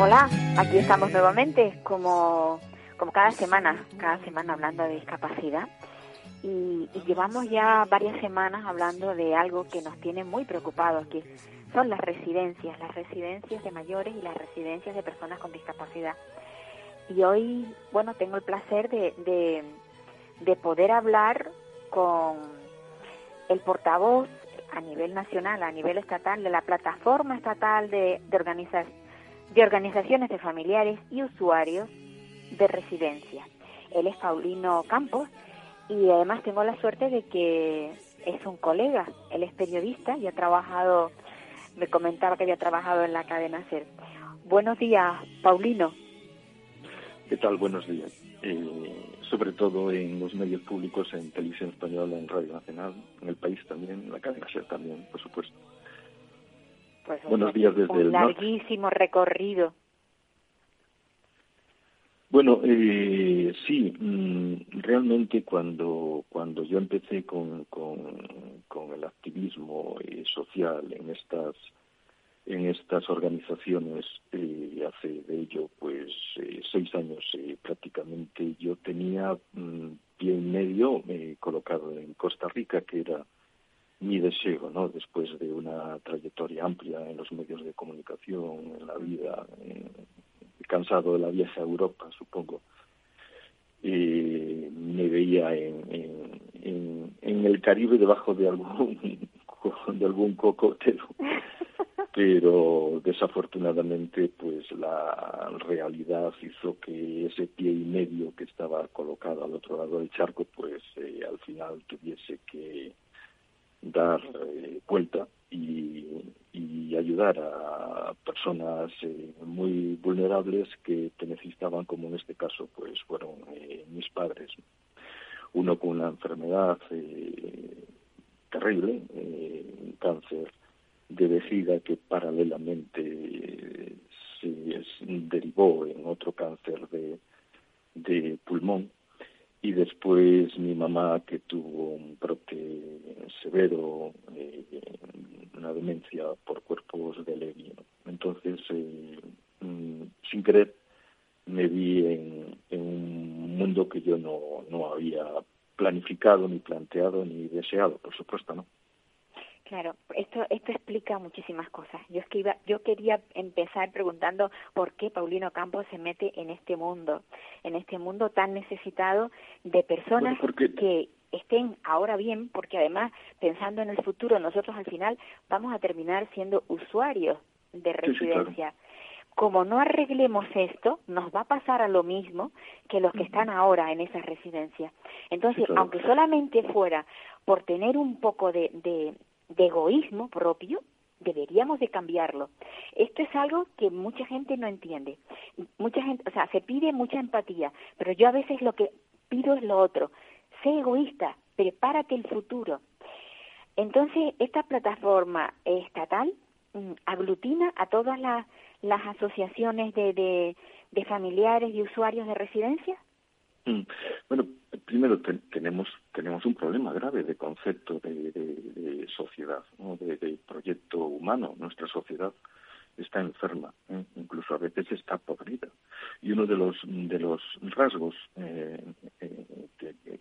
Hola, aquí estamos nuevamente, como, como cada semana, cada semana hablando de discapacidad. Y, llevamos ya varias semanas hablando de algo que nos tiene muy preocupados, que son las residencias, las residencias de mayores y las residencias de personas con discapacidad. Y hoy, bueno, tengo el placer de, de, de poder hablar con el portavoz a nivel nacional, a nivel estatal, de la plataforma estatal de, de, organiza- de organizaciones de familiares y usuarios de residencia. Él es Paulino Campos y además tengo la suerte de que es un colega, él es periodista y ha trabajado, me comentaba que había trabajado en la cadena SER. Buenos días, Paulino. ¿Qué tal? Buenos días. Eh, sobre todo en los medios públicos, en Televisión Española, en Radio Nacional, en el país también, en la cadena SER también, por supuesto. Pues un- Buenos días desde un el norte. larguísimo recorrido. Bueno, eh, sí, mm, realmente cuando, cuando yo empecé con, con, con el activismo eh, social en estas en estas organizaciones eh, hace de ello pues eh, seis años eh, prácticamente yo tenía mm, pie y medio colocado en Costa Rica que era mi deseo no después de una trayectoria amplia en los medios de comunicación en la vida cansado de la vieja Europa supongo eh, me veía en, en el Caribe debajo de algún de algún cocotero pero desafortunadamente pues la realidad hizo que ese pie y medio que estaba colocado al otro lado del charco pues eh, al final tuviese que dar eh, vuelta y, ayudar a personas eh, muy vulnerables que te necesitaban como en este caso pues fueron eh, mis padres. Uno con una enfermedad eh, terrible un cáncer de vejiga que paralelamente se derivó en otro cáncer de, de pulmón y después mi mamá que tuvo un brote severo, eh, una demencia por cuerpos de Levi. Entonces, eh, mm, sin querer, me vi en, en un mundo que yo no, no había planificado, ni planteado, ni deseado, por supuesto, ¿no? Claro, esto esto explica muchísimas cosas. Yo es que iba, yo quería empezar preguntando por qué Paulino Campos se mete en este mundo, en este mundo tan necesitado de personas Bueno, que estén ahora bien, porque además pensando en el futuro nosotros al final vamos a terminar siendo usuarios de Sí, sí, claro. residencia. Como no arreglemos esto, nos va a pasar a lo mismo que los que están ahora en esas residencias. Entonces, Sí, claro. aunque solamente fuera por tener un poco de, de, de egoísmo propio, deberíamos de cambiarlo. Esto es algo que mucha gente no entiende. Mucha gente, o sea, se pide mucha empatía, pero yo a veces lo que pido es lo otro. Sé egoísta, prepárate el futuro. Entonces, esta plataforma estatal mm, aglutina a todas las, las asociaciones de, de, de familiares y usuarios de residencia. Mm. Bueno, primero te- tenemos tenemos un problema grave de concepto de, sociedad, de, proyecto humano. Nuestra sociedad está enferma, ¿eh? incluso a veces está podrida. Y uno de los de los rasgos eh, eh,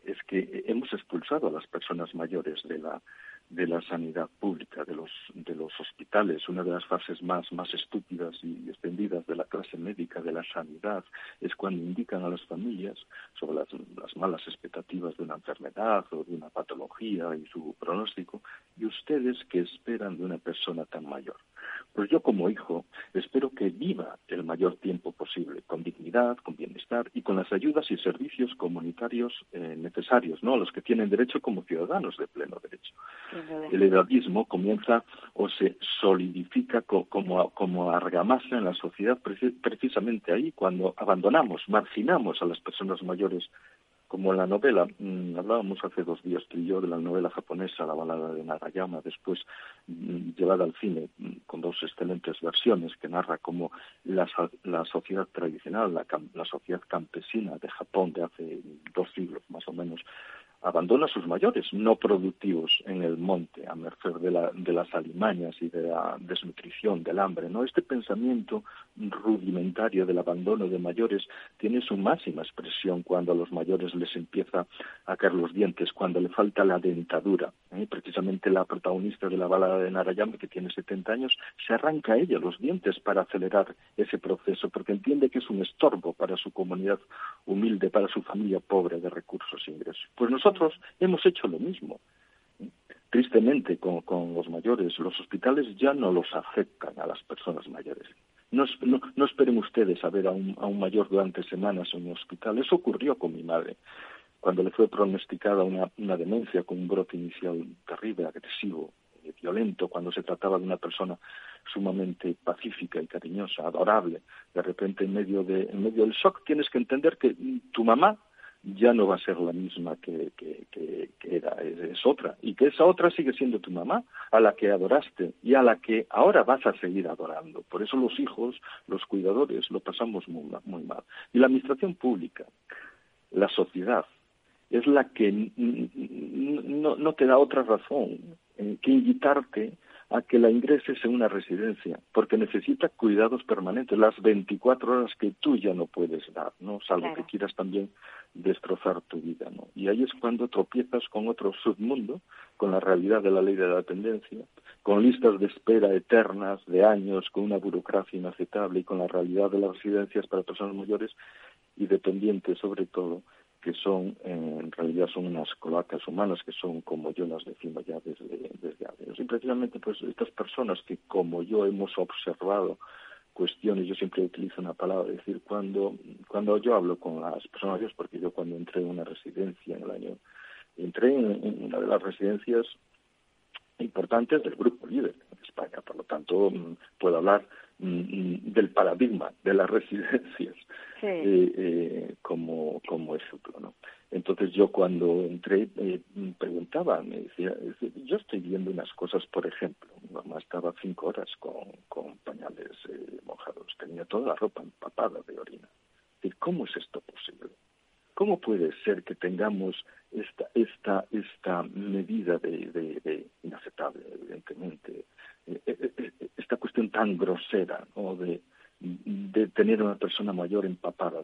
es que hemos expulsado a las personas mayores de la de la sanidad pública, de los, de los hospitales. Una de las fases más, más estúpidas y extendidas de la clase médica de la sanidad es cuando indican a las familias sobre las, las malas expectativas de una enfermedad o de una patología y su pronóstico, y ustedes que esperan de una persona tan mayor. Pues yo como hijo espero que viva el mayor tiempo posible, con dignidad, con bienestar y con las ayudas y servicios comunitarios eh, necesarios, ¿no? A los que tienen derecho como ciudadanos de pleno derecho. El edadismo comienza o se solidifica como, como argamasa en la sociedad precisamente ahí, cuando abandonamos, marginamos a las personas mayores como la novela, mm, hablábamos hace dos días tú y yo de la novela japonesa, La balada de Nagayama, después mm, llevada al cine dos excelentes versiones que narra cómo la, la sociedad tradicional, la, sociedad campesina de Japón de hace dos siglos más o menos, abandona a sus mayores no productivos en el monte a merced de, la, de, las alimañas y de la desnutrición, del hambre. ¿no? Este pensamiento rudimentario del abandono de mayores tiene su máxima expresión cuando a los mayores les empieza a caer los dientes, cuando le falta la dentadura. ¿Eh? Precisamente la protagonista de la balada de Narayama, que tiene 70 años, se arranca ella los dientes para acelerar ese proceso, porque entiende que es un estorbo para su comunidad humilde, para su familia pobre de recursos e ingresos. Pues nosotros hemos hecho lo mismo. Tristemente, con, los mayores, los hospitales ya no los aceptan a las personas mayores. No, no, esperen ustedes a ver a un, a un mayor durante semanas en un hospital. Eso ocurrió con mi madre cuando le fue pronosticada una, una demencia con un brote inicial terrible, agresivo, violento, cuando se trataba de una persona sumamente pacífica y cariñosa, adorable, de repente en medio, de, en medio del shock tienes que entender que tu mamá ya no va a ser la misma que, que, era, es, otra, y que esa otra sigue siendo tu mamá, a la que adoraste y a la que ahora vas a seguir adorando. Por eso los hijos, los cuidadores, lo pasamos muy, muy mal. Y la administración pública, la sociedad, es la que no, no te da otra razón que invitarte a que la ingreses en una residencia, porque necesita cuidados permanentes, las 24 horas que tú ya no puedes dar, ¿no? Salvo que quieras también destrozar tu vida, ¿no? Y ahí es cuando tropiezas con otro submundo, con la realidad de la ley de la dependencia, con listas de espera eternas de años, con una burocracia inaceptable y con la realidad de las residencias para personas mayores y dependientes sobre todo que son, en realidad son unas cloacas humanas que son como yo las defino ya desde, desde años. Y precisamente pues estas personas que como yo hemos observado cuestiones, yo siempre utilizo una palabra, es decir, cuando, cuando yo hablo con las personas, porque yo cuando entré en una residencia en el año, entré en, una de las residencias importantes del grupo líder en España, por lo tanto mm, puedo hablar del paradigma de las residencias eh, eh, como, como ejemplo. ¿no? Entonces yo cuando entré eh, preguntaba, me decía, yo estoy viendo unas cosas, por ejemplo, mi mamá estaba cinco horas con, con pañales eh, mojados, tenía toda la ropa empapada de orina. ¿Cómo es esto posible? ¿Cómo puede ser que tengamos esta, esta, esta medida de, inaceptable, evidentemente, esta cuestión tan grosera ¿no? de, tener una persona mayor empapada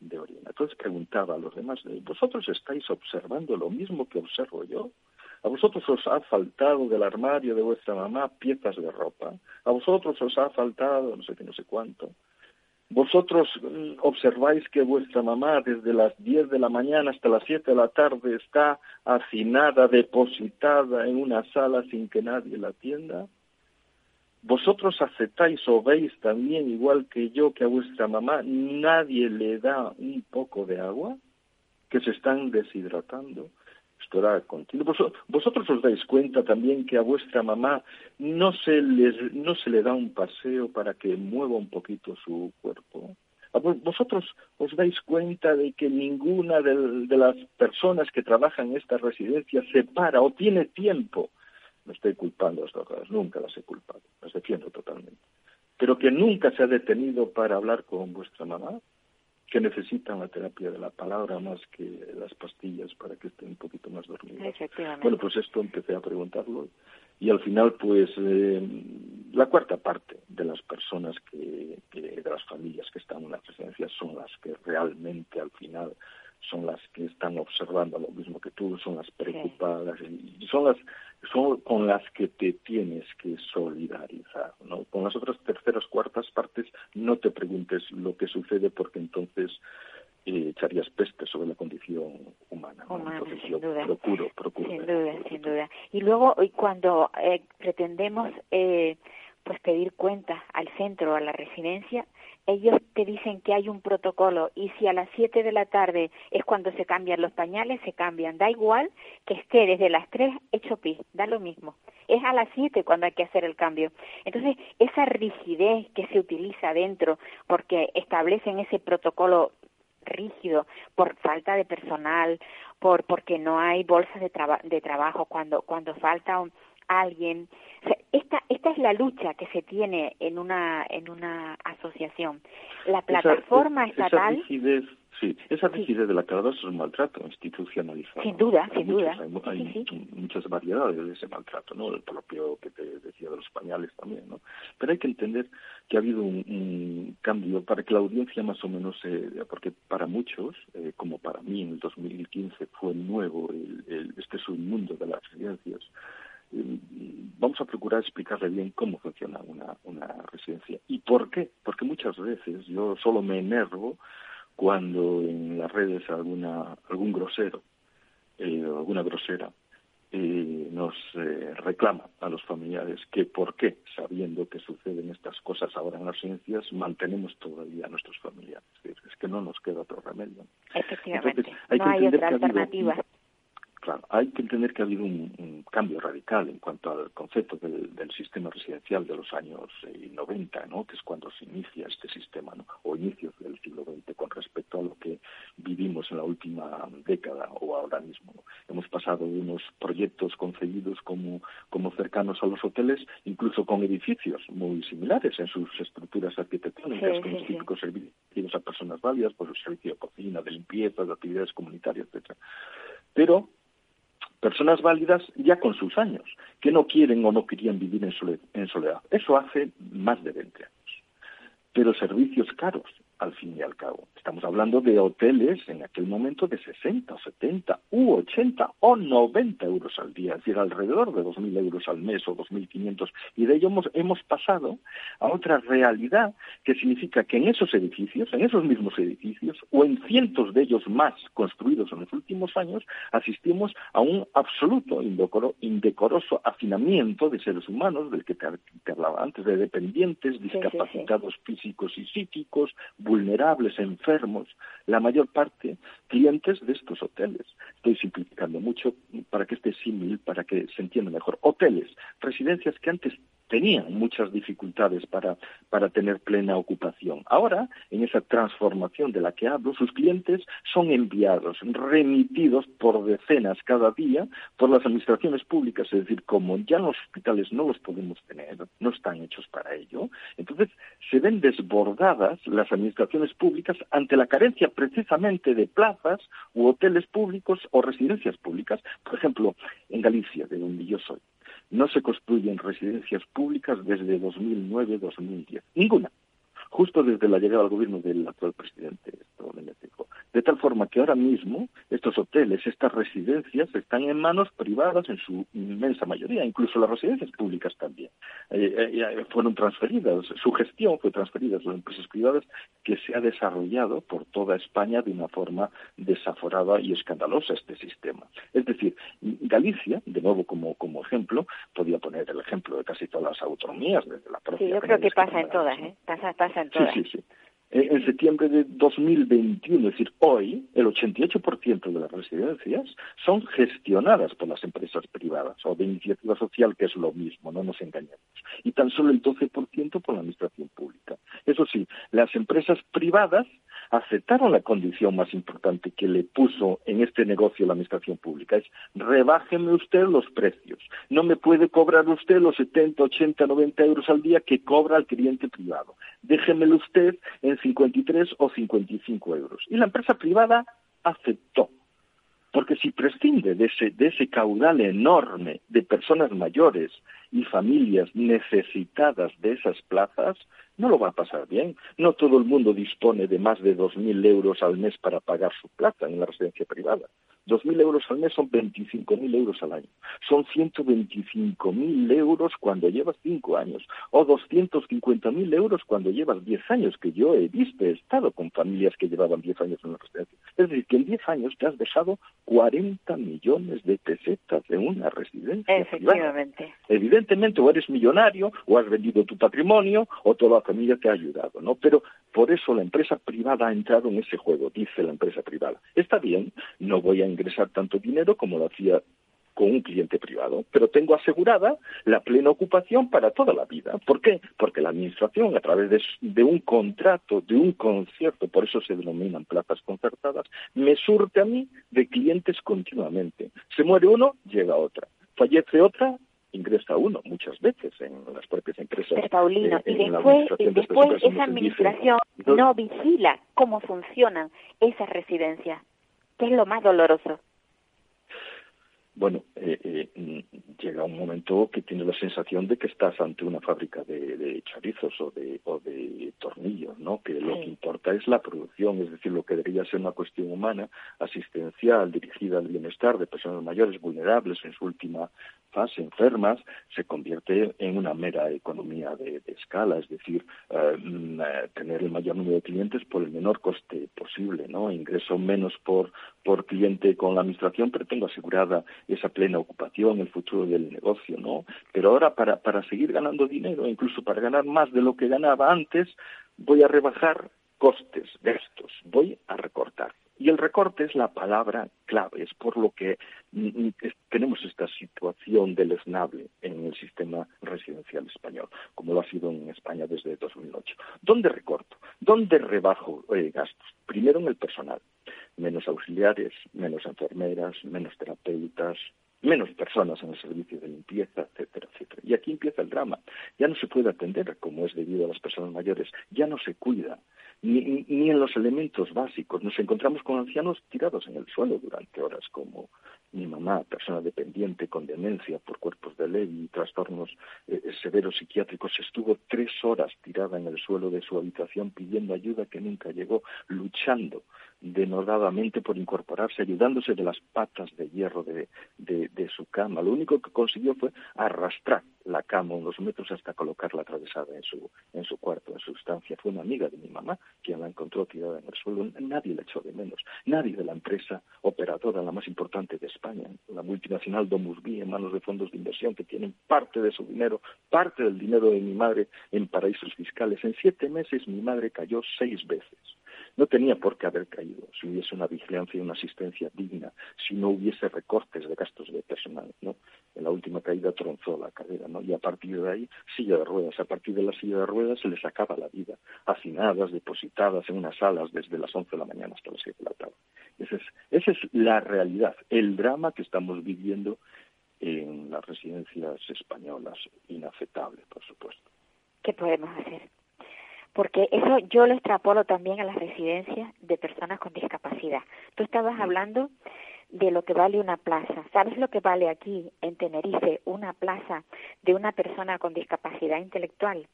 de, orina. Entonces preguntaba a los demás, ¿vosotros estáis observando lo mismo que observo yo? ¿A vosotros os ha faltado del armario de vuestra mamá piezas de ropa? ¿A vosotros os ha faltado no sé qué, no sé cuánto? ¿Vosotros mm, observáis que vuestra mamá desde las 10 de la mañana hasta las 7 de la tarde está hacinada, depositada en una sala sin que nadie la atienda? vosotros aceptáis o veis también, igual que yo, que a vuestra mamá nadie le da un poco de agua, que se están deshidratando. Esto era continuo. vosotros os dais cuenta también que a vuestra mamá no se, les, no se le da un paseo para que mueva un poquito su cuerpo. Vosotros os dais cuenta de que ninguna de, las personas que trabajan en esta residencia se para o tiene tiempo no estoy culpando a estas cosas, nunca las he culpado, las defiendo totalmente. Pero que nunca se ha detenido para hablar con vuestra mamá, que necesitan la terapia de la palabra más que las pastillas para que estén un poquito más dormidas. Bueno, pues esto empecé a preguntarlo y al final, pues, eh, la cuarta parte de las personas que, de las familias que están en la presidencia son las que realmente al final son las que están observando lo mismo que tú, son las preocupadas y son las son con las que te tienes que solidarizar, ¿no? Con las otras terceras, cuartas partes no te preguntes lo que sucede porque entonces eh, echarías peste sobre la condición humana. Entonces sin duda. procuro, procuro. Sin duda, sin duda. Y luego cuando eh, pretendemos eh, pues pedir cuenta al centro o a la residencia, ellos te dicen que hay un protocolo y si a las 7 de la tarde es cuando se cambian los pañales, se cambian. Da igual que esté desde las 3 hecho pis, da lo mismo. Es a las 7 cuando hay que hacer el cambio. Entonces, esa rigidez que se utiliza dentro porque establecen ese protocolo rígido por falta de personal, por porque no hay bolsas de, de trabajo cuando cuando falta un, alguien. Esta, esta es la lucha que se tiene en una, en una asociación. La plataforma esa, estatal. Esa rigidez, sí, esa rigidez de la que es un maltrato institucionalizado. Sin duda, sin duda. Hay, muchas variedades de ese maltrato, ¿no? El propio que te decía de los pañales también, ¿no? Pero hay que entender que ha habido un, cambio para que la audiencia más o menos, eh, porque para muchos, eh, como para mí en el 2015 fue nuevo el, el, este submundo de las residencias, vamos a procurar explicarle bien cómo funciona una, una residencia. ¿Y por qué? Porque muchas veces yo solo me enervo cuando en las redes alguna, algún grosero eh, o alguna grosera eh, nos eh, reclama a los familiares que por qué, sabiendo que suceden estas cosas ahora en las residencias, mantenemos todavía a nuestros familiares. Es que no nos queda otro remedio. Efectivamente, no hay otra alternativa. Claro, hay que entender que ha habido un, cambio radical en cuanto al concepto del, sistema residencial de los años 90, eh, ¿no? que es cuando se inicia este sistema, ¿no? o inicios del siglo XX, con respecto a lo que vivimos en la última década o ahora mismo. Hemos pasado de unos proyectos concebidos como, como cercanos a los hoteles, incluso con edificios muy similares en sus estructuras arquitectónicas, con los típicos servicios a personas válidas, pues el servicio de cocina, de limpieza, de actividades comunitarias, etcétera. Pero personas válidas ya con sus años, que no quieren o no querían vivir en soledad. Eso hace más de 20 años. Pero servicios caros, al fin y al cabo. Estamos hablando de hoteles en aquel momento de 60 o 70 u 80 o 90 euros al día, es decir, alrededor de 2.000 euros al mes o 2.500. Y de ello hemos, hemos pasado a otra realidad que significa que en esos edificios, en esos mismos edificios, o en cientos de ellos más construidos en los últimos años, asistimos a un absoluto indecoroso afinamiento de seres humanos, del que te, hablaba antes, de dependientes, discapacitados físicos y psíquicos, vulnerables, enfermos, la mayor parte clientes de estos hoteles. Estoy simplificando mucho para que esté símil, para que se entienda mejor. Hoteles, residencias que antes tenían muchas dificultades para, para tener plena ocupación. Ahora, en esa transformación de la que hablo, sus clientes son enviados, remitidos por decenas cada día por las administraciones públicas, es decir, como ya los hospitales no los podemos tener, no están hechos para ello, entonces ven desbordadas las administraciones públicas ante la carencia precisamente de plazas u hoteles públicos o residencias públicas. Por ejemplo, en Galicia, de donde yo soy, no se construyen residencias públicas desde 2009-2010. Ninguna. Justo desde la llegada al gobierno del actual presidente de tal forma que ahora mismo estos hoteles, estas residencias, están en manos privadas en su inmensa mayoría, incluso las residencias públicas también. Eh, eh, eh, fueron transferidas, su gestión fue transferida a las empresas privadas que se ha desarrollado por toda España de una forma desaforada y escandalosa este sistema. Es decir, Galicia, de nuevo como, como ejemplo, podía poner el ejemplo de casi todas las autonomías, desde la propia. Sí, yo creo que pasa en todas, ¿eh? Pasa, pasa en todas. Sí, sí, sí en septiembre de 2021, es decir, hoy, el 88% de las residencias son gestionadas por las empresas privadas o de iniciativa social, que es lo mismo, no nos engañemos, y tan solo el 12% por la administración pública. Eso sí, las empresas privadas aceptaron la condición más importante que le puso en este negocio la administración pública, es rebájeme usted los precios. No me puede cobrar usted los 70, 80, 90 euros al día que cobra el cliente privado. Déjemelo usted en 53 o 55 euros. Y la empresa privada aceptó. Porque si prescinde de ese, de ese caudal enorme de personas mayores y familias necesitadas de esas plazas, no lo va a pasar bien. No todo el mundo dispone de más de 2.000 euros al mes para pagar su plaza en la residencia privada. 2.000 euros al mes son 25.000 euros al año. Son 125.000 euros cuando llevas 5 años. O 250.000 euros cuando llevas 10 años, que yo he visto, he estado con familias que llevaban 10 años en la residencia. Es decir, que en 10 años te has dejado 40 millones de pesetas en una residencia Efectivamente. Privada. Evidentemente, o eres millonario, o has vendido tu patrimonio, o toda la familia te ha ayudado, ¿no? Pero por eso la empresa privada ha entrado en ese juego, dice la empresa privada. Está bien, no voy a ingresar tanto dinero como lo hacía con un cliente privado, pero tengo asegurada la plena ocupación para toda la vida. ¿Por qué? Porque la Administración, a través de, de, un contrato, de un concierto, por eso se denominan plazas concertadas, me surte a mí de clientes continuamente. Se muere uno, llega otra. Fallece otra, ingresa uno muchas veces en las propias empresas. Pero Paulino, eh, y después, y después esa administración no vigila cómo funcionan esas residencias, es lo más doloroso bueno, eh, eh, llega un momento que tienes la sensación de que estás ante una fábrica de, de chorizos o de, o de tornillos, ¿no? Que lo que importa es la producción, es decir, lo que debería ser una cuestión humana, asistencial, dirigida al bienestar de personas mayores vulnerables en su última fase, enfermas, se convierte en una mera economía de, de escala, es decir, eh, tener el mayor número de clientes por el menor coste posible, ¿no? Ingreso menos por, por cliente con la administración, pero tengo asegurada esa plena ocupación, el futuro del negocio, ¿no? Pero ahora para, para seguir ganando dinero, incluso para ganar más de lo que ganaba antes, voy a rebajar costes, gastos, voy a recortar. Y el recorte es la palabra clave, es por lo que tenemos esta situación deleznable en el sistema residencial español, como lo ha sido en España desde 2008. ¿Dónde recorto? ¿Dónde rebajo eh, gastos? Primero en el personal. Menos auxiliares, menos enfermeras, menos terapeutas, menos personas en el servicio de limpieza, etcétera, etcétera. Y aquí empieza el drama. Ya no se puede atender como es debido a las personas mayores, ya no se cuida, ni, ni en los elementos básicos. Nos encontramos con ancianos tirados en el suelo durante horas, como mi mamá, persona dependiente con demencia por cuerpos de ley y trastornos eh, severos psiquiátricos, estuvo tres horas tirada en el suelo de su habitación pidiendo ayuda que nunca llegó, luchando denodadamente por incorporarse, ayudándose de las patas de hierro de, de, de, su cama. Lo único que consiguió fue arrastrar la cama unos metros hasta colocarla atravesada en su, en su cuarto, en su estancia. Fue una amiga de mi mamá quien la encontró tirada en el suelo. Nadie la echó de menos. Nadie de la empresa operadora, la más importante de España, la multinacional Domus B, en manos de fondos de inversión que tienen parte de su dinero, parte del dinero de mi madre en paraísos fiscales. En siete meses mi madre cayó seis veces no tenía por qué haber caído si hubiese una vigilancia y una asistencia digna, si no hubiese recortes de gastos de personal, ¿no? En la última caída tronzó la cadera, ¿no? Y a partir de ahí, silla de ruedas. A partir de la silla de ruedas se les acaba la vida, hacinadas, depositadas en unas salas desde las 11 de la mañana hasta las 7 de la tarde. Esa es, esa es la realidad, el drama que estamos viviendo en las residencias españolas, inaceptable, por supuesto. ¿Qué podemos hacer? Porque eso yo lo extrapolo también a las residencias de personas con discapacidad. Tú estabas hablando de lo que vale una plaza. ¿Sabes lo que vale aquí en Tenerife una plaza de una persona con discapacidad intelectual?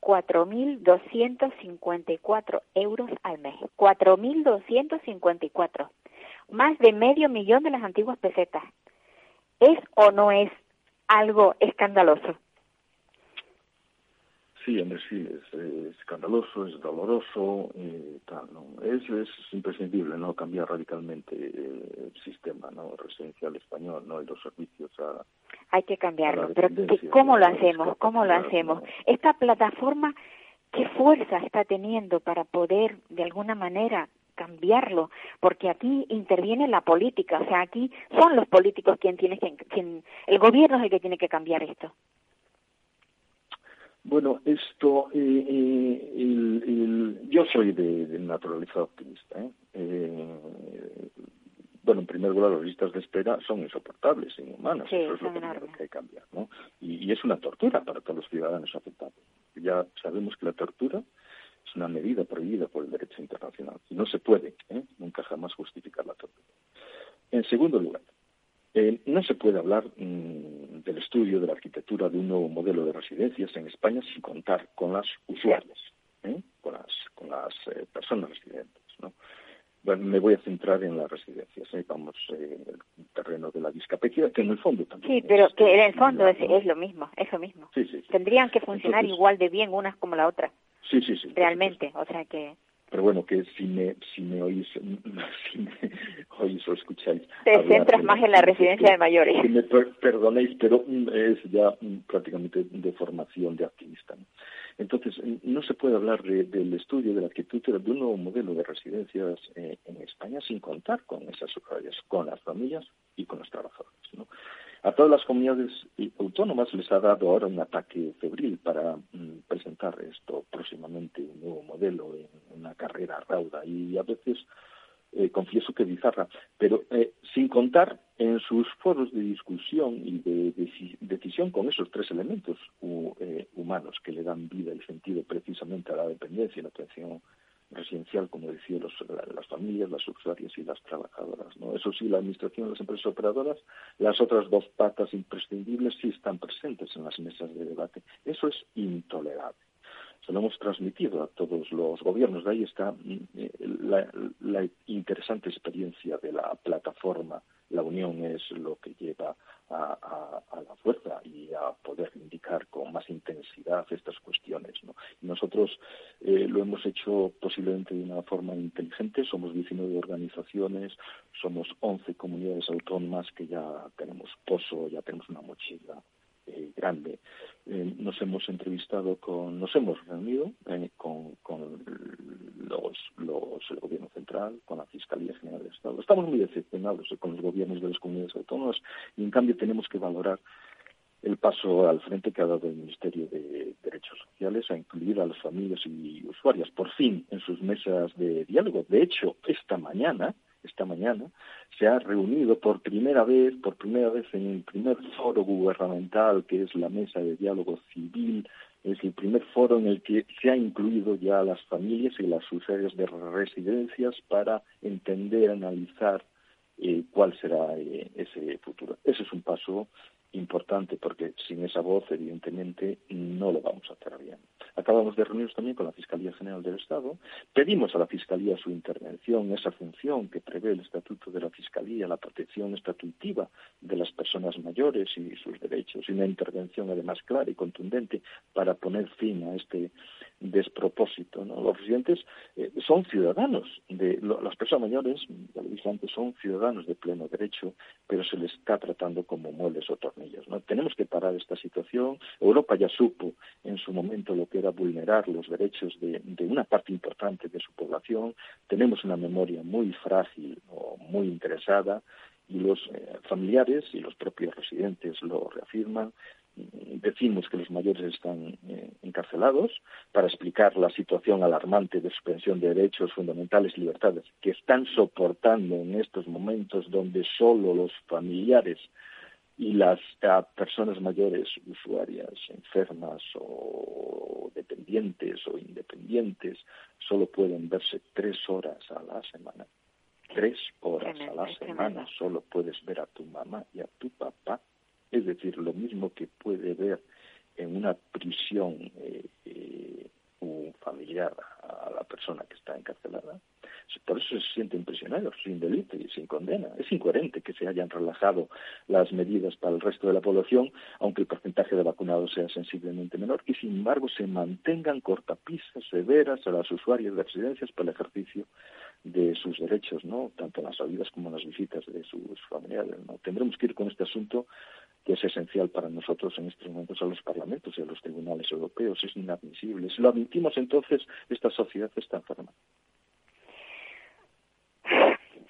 4.254 euros al mes. 4.254. Más de medio millón de las antiguas pesetas. ¿Es o no es algo escandaloso? Sí, hombre, sí, es, es escandaloso, es doloroso, tal, ¿no? Es, es imprescindible, ¿no?, cambiar radicalmente el sistema, ¿no?, residencial español, ¿no?, y los servicios a... Hay que cambiarlo, pero ¿cómo lo hacemos? ¿Cómo lo hacemos? Esta plataforma, ¿qué fuerza está teniendo para poder, de alguna manera, cambiarlo, porque aquí interviene la política, o sea, aquí son los políticos quien tiene que, quien, el gobierno es el que tiene que cambiar esto. Bueno, esto, eh, eh, el, el, yo soy de, de naturaleza optimista. ¿eh? eh bueno, en primer lugar, las listas de espera son insoportables, inhumanas. Sí, Eso es lo primero que hay que cambiar. ¿no? Y, y, es una tortura para todos los ciudadanos afectados. Ya sabemos que la tortura es una medida prohibida por el derecho internacional y no se puede ¿eh? nunca jamás justificar la tortura. En segundo lugar, eh, no se puede hablar mm, del estudio de la arquitectura de un nuevo modelo de residencias en España sin contar con las usuarias, ¿eh? con las, con las eh, personas residentes. ¿no? Bueno, me voy a centrar en las residencias, vamos, en el terreno de la discapacidad, que en el fondo también. Sí, pero que en el fondo es, es, lo mismo, es lo mismo. Tendrían que funcionar igual de bien unas como la otra. Sí, sí, sí. Realmente, o sea que pero bueno, que si me, si me oís, si me oís o escucháis. Te centras más en la residencia de mayores. Que me perdonéis, pero mm, es ya mm, prácticamente de formación de activista. Entonces, mm, no se puede hablar del estudio, de la arquitectura de un nuevo modelo de residencias eh, en España sin contar con esas áreas, con las familias y con los trabajadores. ¿no? A todas las comunidades autónomas les ha dado ahora un ataque febril para mm, presentar esto próximamente, un nuevo modelo en una carrera rauda. Y a veces eh, confieso que bizarra, pero eh, sin contar en sus foros de discusión y de, decisión con esos tres elementos eh, humanos que le dan vida y sentido precisamente a la dependencia y la atención residencial, como decía, los, las familias, las usuarias y las trabajadoras. Eso sí, la Administración las empresas operadoras, las otras dos patas imprescindibles sí están presentes en las mesas de debate. Eso es intolerable. Se lo hemos transmitido a todos los gobiernos. De ahí está mm, eh, la interesante experiencia de la plataforma. La unión es lo que lleva a, la fuerza y a poder indicar con más intensidad estas cuestiones. ¿no? nosotros eh, lo hemos hecho posiblemente de una forma inteligente. Somos 19 organizaciones, somos 11 comunidades autónomas que ya tenemos pozo, ya tenemos una mochila eh, grande. Eh, nos hemos entrevistado con, nos hemos reunido eh, con, los, los, el gobierno central, con la Fiscalía General del Estado. Estamos muy decepcionados con los gobiernos de las comunidades autónomas y en cambio tenemos que valorar el paso al frente que ha dado el Ministerio de Derechos Sociales a incluir a las familias y usuarias por fin en sus mesas de diálogo. De hecho, esta mañana esta mañana, se ha reunido por primera vez, por primera vez en el primer foro gubernamental, que es la Mesa de Diálogo Civil, es el primer foro en el que se ha incluido ya a las familias y las usuarias de residencias para entender, analizar eh, cuál será eh, ese futuro. Ese es un paso importante porque sin esa voz, evidentemente, no lo vamos a hacer bien. Acabamos de reunirnos también con la Fiscalía General del Estado. Pedimos a la Fiscalía su intervención, esa función que prevé el Estatuto de la Fiscalía, la protección estatutiva de las personas mayores y sus derechos, y una intervención además clara y contundente para poner fin a este despropósito. Los residentes eh, son ciudadanos, de las personas mayores, ya lo dije antes, son ciudadanos de pleno derecho, pero se les está tratando como muebles o tornillos. ¿no? Tenemos que parar esta situación. Europa ya supo en su momento lo que era vulnerar los derechos de, una parte importante de su población. Tenemos una memoria muy frágil o muy interesada y los eh, familiares y los propios residentes lo reafirman decimos que los mayores están eh, encarcelados para explicar la situación alarmante de suspensión de derechos fundamentales y libertades que están soportando en estos momentos donde solo los familiares y las personas mayores, usuarias, enfermas o dependientes o independientes, solo pueden verse tres horas a la semana. Tres horas a la semana solo puedes ver a tu mamá y a tu papá es decir, lo mismo que puede ver en una prisión eh, eh, un familiar a la persona que está encarcelada, por eso se sienten prisioneros, sin delito y sin condena. Es incoherente que se hayan relajado las medidas para el resto de la población, aunque el porcentaje de vacunados sea sensiblemente menor, y sin embargo se mantengan cortapisas severas a las usuarias de residencias para el ejercicio de sus derechos, ¿no? tanto en las salidas como en las visitas de sus familiares. Tendremos que ir con este asunto que es esencial para nosotros en estos momentos a los parlamentos y a los tribunales europeos. Es inadmisible. Si lo admitimos, entonces esta sociedad está enferma.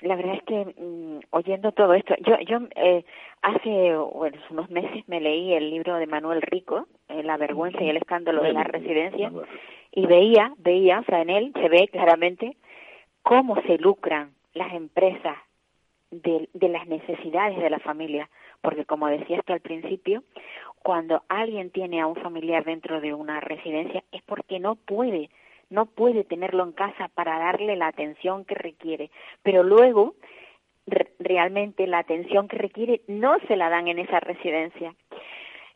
La verdad es que mm, oyendo todo esto, yo, yo eh, hace unos meses me leí el libro de Manuel Rico, eh, La vergüenza y el escándalo de la residencia, y veía, veía, o sea, en él se ve claramente cómo se lucran las empresas de, de las necesidades de la familia. Porque como decía hasta al principio, cuando alguien tiene a un familiar dentro de una residencia es porque no puede, no puede tenerlo en casa para darle la atención que requiere. Pero luego realmente la atención que requiere no se la dan en esa residencia.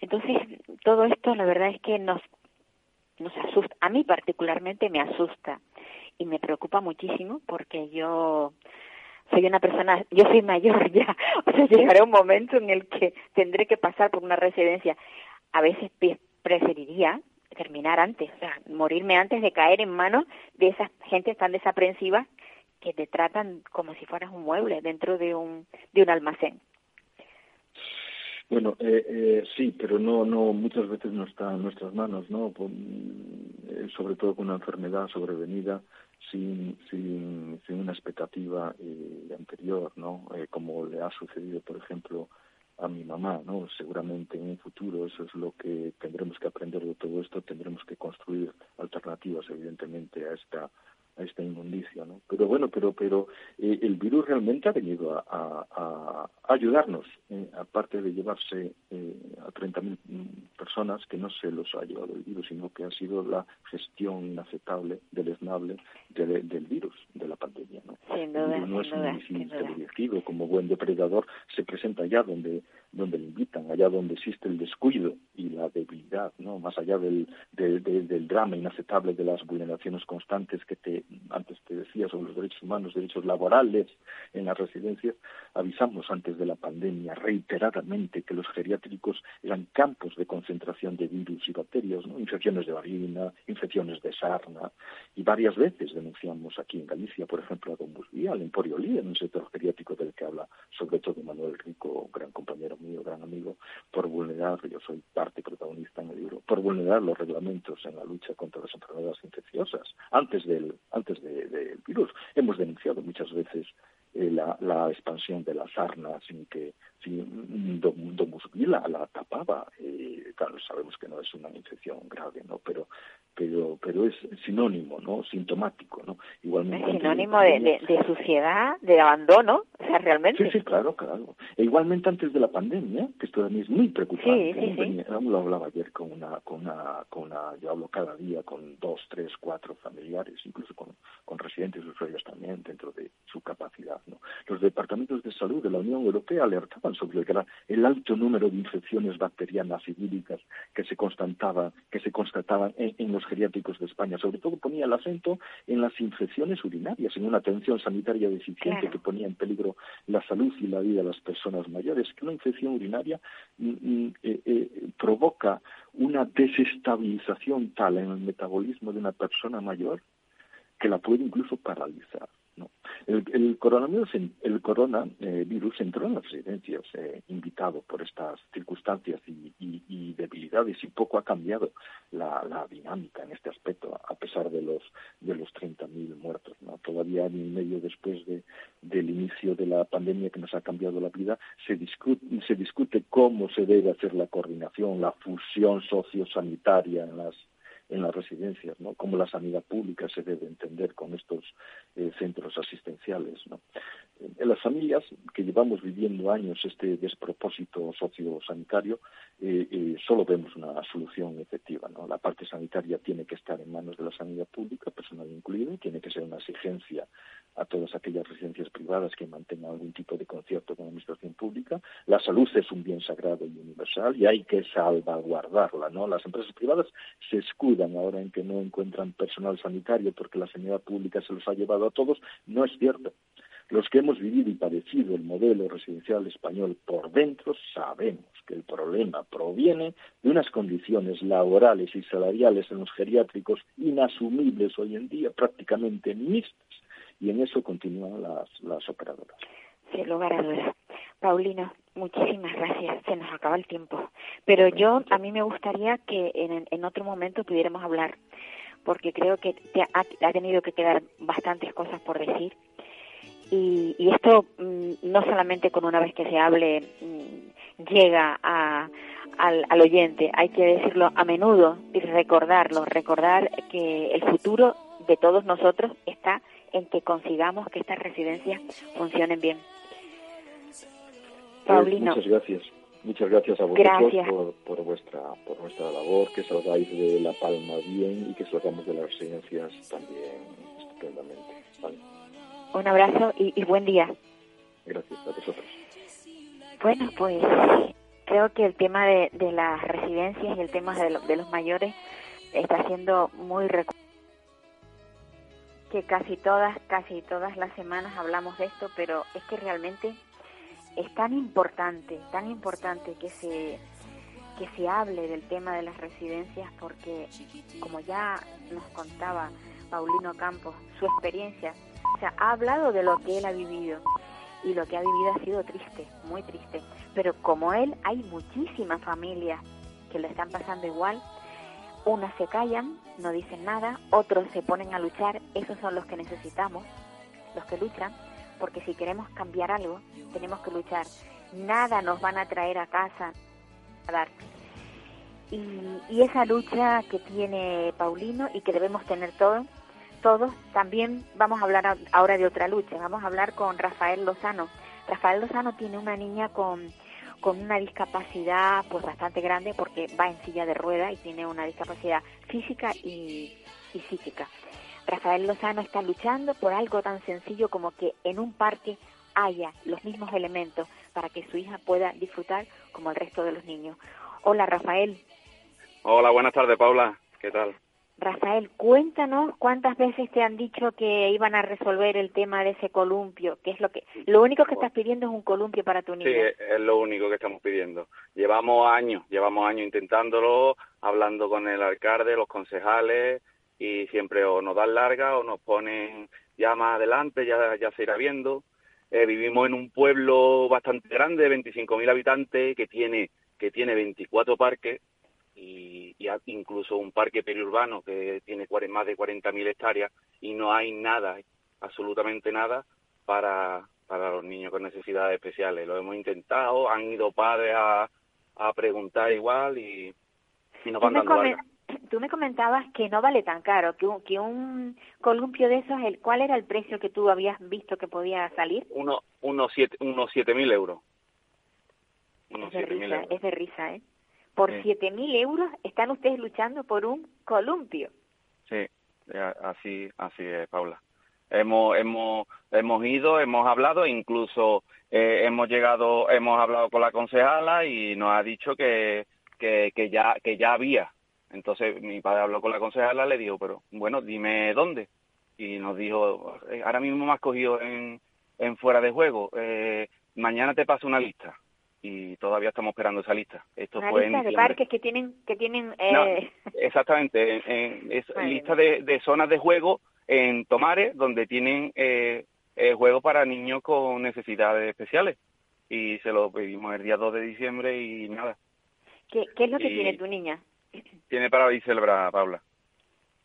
Entonces, todo esto la verdad es que nos, nos asusta, a mí particularmente me asusta y me preocupa muchísimo porque yo soy una persona, yo soy mayor ya, o sea, llegará un momento en el que tendré que pasar por una residencia. A veces preferiría terminar antes, o sea, morirme antes de caer en manos de esas gente tan desaprensiva que te tratan como si fueras un mueble dentro de un, de un almacén. Bueno, eh, eh, sí, pero no, no, muchas veces no está en nuestras manos, ¿no? Eh, sobre todo con una enfermedad sobrevenida sin, sin, sin una expectativa eh, anterior, ¿no? Eh, como le ha sucedido, por ejemplo, a mi mamá, ¿no? Seguramente en un futuro eso es lo que tendremos que aprender de todo esto, tendremos que construir alternativas, evidentemente, a esta a esta inmundicia, ¿no? Pero bueno, pero pero eh, el virus realmente ha venido a, a, a ayudarnos, eh, aparte de llevarse eh, a 30.000 personas que no se los ha llevado el virus, sino que ha sido la gestión inaceptable, deleznable de, del virus, de la pandemia, ¿no? Sin duda, no es un directivo, como buen depredador se presenta allá donde donde le invitan, allá donde existe el descuido y la debilidad, ¿no? Más allá del, del, drama inaceptable de las vulneraciones constantes que te antes te decía sobre los derechos humanos, derechos laborales en las residencias, avisamos antes de la pandemia reiteradamente que los geriátricos eran campos de concentración de virus y bacterias, infecciones de varina, infecciones de sarna, y varias veces denunciamos aquí en Galicia, por ejemplo, a Don Busbía, al Emporio en un sector geriátrico del que habla sobre todo Manuel Rico, gran compañero mío, gran amigo, por vulnerar, yo soy parte protagonista en el libro, por vulnerar los reglamentos en la lucha contra las enfermedades infecciosas antes del antes del de, virus. Hemos denunciado muchas veces eh, la, la, expansión de la sarna sin que la, la, tapaba. Eh, claro, sabemos que no es una infección grave, ¿no? Pero pero pero es sinónimo, ¿no? Sintomático, ¿no? Igualmente. Es sinónimo de, de, de, suciedad, de abandono, o sea, realmente. Sí, sí, claro, claro. E igualmente antes de la pandemia, que esto también es muy preocupante. Sí, sí, sí. Lo hablaba ayer con una, con una, con una, yo hablo cada día con dos, tres, cuatro familiares, incluso con, con residentes usuarios también dentro de su capacidad, ¿no? Los departamentos de salud de la Unión Europea alertaban sobre el, el alto número de infecciones bacterianas y víricas que se constataba, que se constataban en, en los geriátricos de España. Sobre todo ponía el acento en las infecciones urinarias, en una atención sanitaria deficiente claro. que ponía en peligro la salud y la vida de las personas mayores. Que una infección urinaria mm, mm, eh, eh, provoca una desestabilización tal en el metabolismo de una persona mayor que la puede incluso paralizar. ¿No? El, coronavirus, el coronavirus entró en las residencias eh, invitado por estas circunstancias y, y, debilidades y poco ha cambiado la, la, dinámica en este aspecto a pesar de los de los 30.000 muertos. ¿no? Todavía año y medio después de, del inicio de la pandemia que nos ha cambiado la vida se discute, se discute cómo se debe hacer la coordinación, la fusión sociosanitaria en las en las residencias, ¿no? Cómo la sanidad pública se debe entender con estos eh, centros asistenciales, ¿no? En las familias que llevamos viviendo años este despropósito sociosanitario, eh, eh, solo vemos una solución efectiva, ¿no? La parte sanitaria tiene que estar en manos de la sanidad pública, personal incluido, tiene que ser una exigencia a todas aquellas residencias privadas que mantengan algún tipo de concierto con la administración pública. La salud es un bien sagrado y universal y hay que salvaguardarla, ¿no? Las empresas privadas se escudan ahora en que no encuentran personal sanitario porque la sanidad pública se los ha llevado a todos. No es cierto. Los que hemos vivido y padecido el modelo residencial español por dentro sabemos que el problema proviene de unas condiciones laborales y salariales en los geriátricos inasumibles hoy en día, prácticamente mixtas, y en eso continúan las, las operadoras. Sin lugar a dudas. Paulina, muchísimas gracias. Se nos acaba el tiempo. Pero yo, a mí me gustaría que en, en otro momento pudiéramos hablar, porque creo que te ha, ha tenido que quedar bastantes cosas por decir y, y esto mm, no solamente con una vez que se hable mm, llega a, al, al, oyente, hay que decirlo a menudo y recordarlo, recordar que el futuro de todos nosotros está en que consigamos que estas residencias funcionen bien. Paulino. Muchas gracias. Muchas gracias a vosotros gracias. Por, por, vuestra por vuestra labor, que salgáis de La Palma bien y que salgamos de las residencias también estupendamente. ¿vale? Un abrazo y, y buen día. Gracias a vosotros. Bueno, pues creo que el tema de, de las residencias y el tema de, lo- de los mayores está siendo muy recu- que casi todas, casi todas las semanas hablamos de esto, pero es que realmente es tan importante, tan importante que se que se hable del tema de las residencias porque como ya nos contaba Paulino Campos su experiencia, o sea, ha hablado de lo que él ha vivido y lo que ha vivido ha sido triste, muy triste, pero como él hay muchísimas familias que lo están pasando igual, unas se callan, no dicen nada, otros se ponen a luchar, esos son los que necesitamos, los que luchan, porque si queremos cambiar algo, tenemos que luchar. Nada nos van a traer a casa a dar. Y, y esa lucha que tiene Paulino y que debemos tener todos, todos, también vamos a hablar ahora de otra lucha, vamos a hablar con Rafael Lozano. Rafael Lozano tiene una niña con, con una discapacidad pues bastante grande porque va en silla de rueda y tiene una discapacidad física y, y psíquica. Rafael Lozano está luchando por algo tan sencillo como que en un parque haya los mismos elementos para que su hija pueda disfrutar como el resto de los niños. Hola Rafael. Hola, buenas tardes, Paula. ¿Qué tal? Rafael, cuéntanos cuántas veces te han dicho que iban a resolver el tema de ese columpio, que es lo que lo único que estás pidiendo es un columpio para tu Sí, niña. es lo único que estamos pidiendo. Llevamos años, llevamos años intentándolo, hablando con el alcalde, los concejales, y siempre o nos dan larga o nos ponen ya más adelante, ya, ya se irá viendo. Eh, vivimos en un pueblo bastante grande, de 25.000 habitantes, que tiene, que tiene 24 parques y, y incluso un parque periurbano que tiene más de 40.000 hectáreas y no hay nada, absolutamente nada, para, para los niños con necesidades especiales. Lo hemos intentado, han ido padres a, a preguntar igual y, y nos van dando. Tú me comentabas que no vale tan caro, que un, que un columpio de esos, el, ¿cuál era el precio que tú habías visto que podía salir? Uno, unos siete, unos siete mil euros. Unos Es de siete mil risa, euros. es de risa, ¿eh? Por Sí. siete mil euros están ustedes luchando por un columpio. Sí, ya, así, así es, Paula. Hemos, hemos, hemos ido, hemos hablado, incluso eh, hemos llegado, hemos hablado con la concejala y nos ha dicho que, que, que ya, que ya había. Entonces mi padre habló con la concejala, le dijo, pero bueno, dime dónde. Y nos dijo, "Eh, ahora mismo me has cogido en, en fuera de juego, eh, mañana te paso una lista. Y todavía estamos esperando esa lista. Esto Una fue en lista de diciembre. parques que tienen, que tienen, No, eh, exactamente, en- en- es lista de, de zonas de juego en Tomares donde tienen eh, eh, juegos para niños con necesidades especiales. Y se lo pedimos el día 2 de diciembre y nada. ¿qué, qué es lo que y- tiene tu niña? Tiene parálisis cerebral, Paula.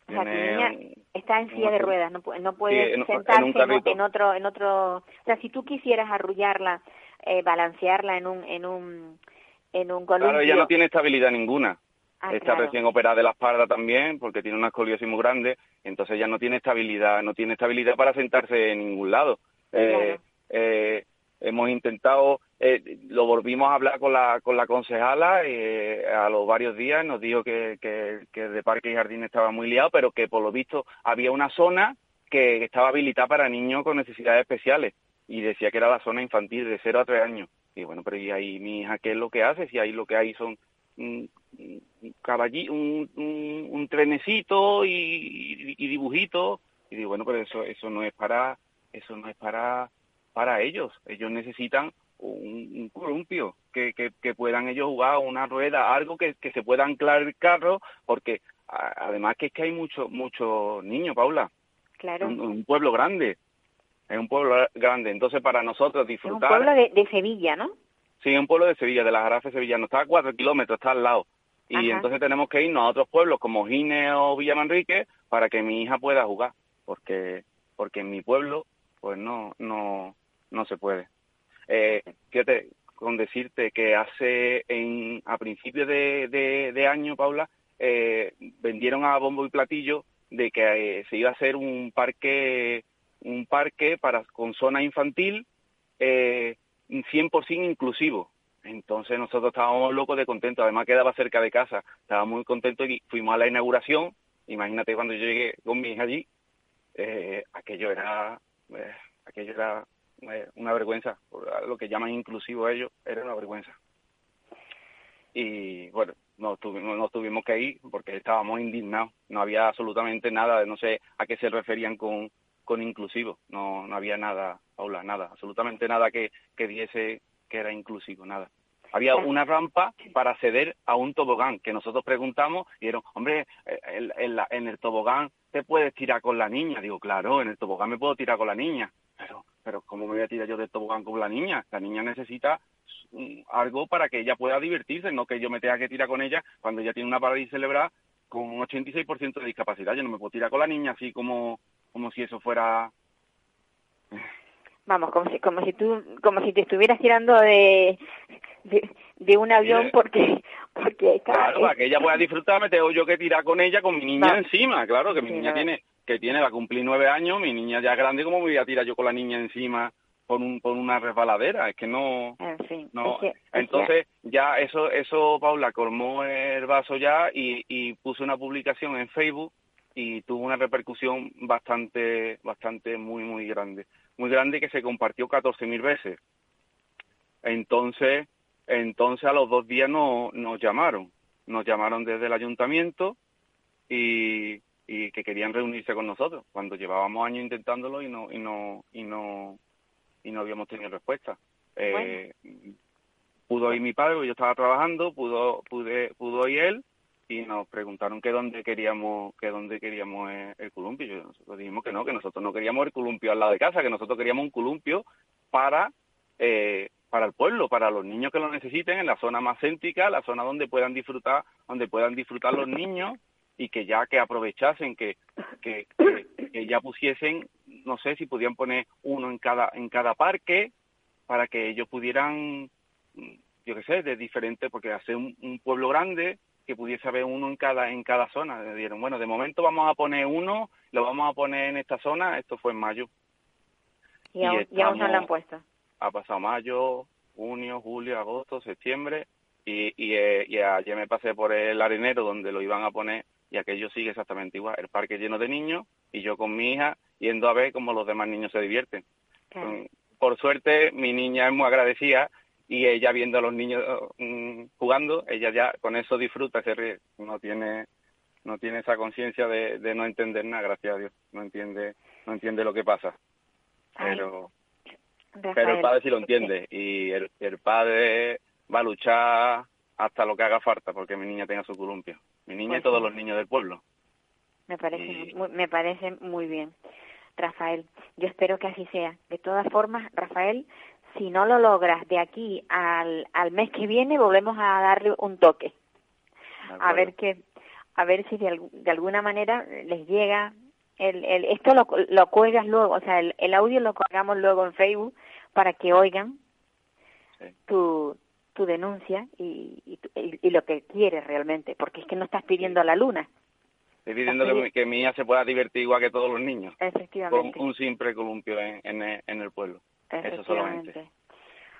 O sea, tu niña está en silla de ruedas, no, no puede sentarse en, otro, en otro, o sea, si tú quisieras arrullarla, eh, balancearla en un, en un, en un columpio. Claro, ella no tiene estabilidad ninguna. Ah, Está claro. recién operada de la espalda también, porque tiene una escoliosis muy grande, entonces ya no tiene estabilidad, no tiene estabilidad para sentarse en ningún lado. Eh, Claro. eh, hemos intentado, eh, lo volvimos a hablar con la, con la concejala eh, a los varios días, nos dijo que, que, que de parque y jardín estaba muy liado, pero que por lo visto había una zona que estaba habilitada para niños con necesidades especiales y decía que era la zona infantil de 0 a 3 años. Y bueno, pero ¿y ahí mi hija qué es lo que hace? Si ahí lo que hay son un, un caballi- un, un, trenecito y, y, y dibujitos. Y digo, bueno, pero eso, eso no es para, eso no es para, para ellos. Ellos necesitan un, un columpio, que, que, que puedan ellos jugar una rueda, algo que, que se pueda anclar el carro, porque a- además que es que hay muchos muchos niños, Paula, Claro. un, un pueblo grande, es un pueblo grande, entonces para nosotros es un disfrutar, pueblo de, de Sevilla, ¿no? sí, un pueblo de Sevilla, de las Jarafes sevillano, está a cuatro kilómetros, está al lado, y Ajá. entonces tenemos que irnos a otros pueblos como Gine o Villamanrique para que mi hija pueda jugar, porque porque en mi pueblo pues no no no se puede. Eh, fíjate, con decirte que hace en a principios de, año, Paula, eh, vendieron a bombo y platillo de que eh, se iba a hacer un parque un parque para con zona infantil eh, 100% inclusivo. Entonces nosotros estábamos locos de contentos, además quedaba cerca de casa, estábamos muy contentos y fuimos a la inauguración. Imagínate cuando yo llegué con mi hija allí, eh, aquello era, eh, aquello era eh, una vergüenza, lo que llaman inclusivo ellos, era una vergüenza. Y bueno, nos tuvimos, nos tuvimos que ir porque estábamos indignados, no había absolutamente nada, no sé a qué se referían con, con inclusivo, no, no había nada, Paula, nada, absolutamente nada que, que diese que era inclusivo, nada. Había una rampa para acceder a un tobogán, que nosotros preguntamos y dijeron, hombre, en, en, el tobogán te puedes tirar con la niña. Digo, claro, en el tobogán me puedo tirar con la niña. Pero, pero ¿cómo me voy a tirar yo del tobogán con la niña? La niña necesita algo para que ella pueda divertirse, no que yo me tenga que tirar con ella cuando ella tiene una parálisis cerebral con un 86% de discapacidad. Yo no me puedo tirar con la niña así como, como si eso fuera vamos como si como si tú como si te estuvieras tirando de de, un avión porque porque claro para que ella pueda disfrutar me tengo yo que tirar con ella con mi niña encima claro que mi niña tiene que tiene va a cumplir nueve años mi niña ya es grande cómo me voy a tirar yo con la niña encima por un por una resbaladera es que no en fin, no. entonces ya eso eso Paula colmó el vaso ya y, y puso una publicación en Facebook y tuvo una repercusión bastante bastante muy muy grande. Muy grande que se compartió 14.000 veces. Entonces, entonces a los dos días no, nos llamaron, nos llamaron desde el ayuntamiento y, y que querían reunirse con nosotros cuando llevábamos años intentándolo y no y no y no y no habíamos tenido respuesta. Eh, pudo ir mi padre, yo estaba trabajando, pudo pude pudo ir él y nos preguntaron que dónde queríamos que dónde queríamos el, columpio. Yo, nosotros dijimos que no, que nosotros no queríamos el columpio al lado de casa, que nosotros queríamos un columpio para eh, para el pueblo, para los niños que lo necesiten en la zona más céntrica, la zona donde puedan disfrutar, donde puedan disfrutar los niños y que ya que aprovechasen que, que, que, ya pusiesen, no sé si podían poner uno en cada en cada parque para que ellos pudieran yo qué sé, de diferente, porque hacer un pueblo grande que pudiese haber uno en cada en cada zona. Le dieron, bueno, de momento vamos a poner uno, lo vamos a poner en esta zona, esto fue en mayo. Y, aún, no lo han puesto. Ha pasado mayo, junio, julio, agosto, septiembre, y, y, eh, y ayer me pasé por el arenero donde lo iban a poner, y aquello sigue exactamente igual, el parque lleno de niños, y yo con mi hija yendo a ver cómo los demás niños se divierten. Mm, por suerte, mi niña es muy agradecida y ella viendo a los niños mm, jugando, ella ya con eso disfruta, se ríe, no tiene no tiene esa conciencia de, de, no entender nada, gracias a Dios, no entiende no entiende lo que pasa, pero pero el padre sí lo entiende y el, el padre va a luchar hasta lo que haga falta porque mi niña tenga su columpio, mi niña y pues todos los niños del pueblo. Me parece me parece muy bien. Rafael. Yo espero que así sea. De todas formas, Rafael, si no lo logras de aquí al, al mes que viene, volvemos a darle un toque. A ver que, a ver si de, de alguna manera les llega el, el, esto lo, lo cuelgas luego, o sea, el, el audio lo colgamos luego en Facebook para que oigan tu, tu denuncia y, y, y, lo que quieres realmente, porque es que no estás pidiendo a la luna. Estoy pidiendo que, que, mi hija se pueda divertir igual que todos los niños. Efectivamente. Con un simple columpio en, en, en el pueblo. Eso solamente.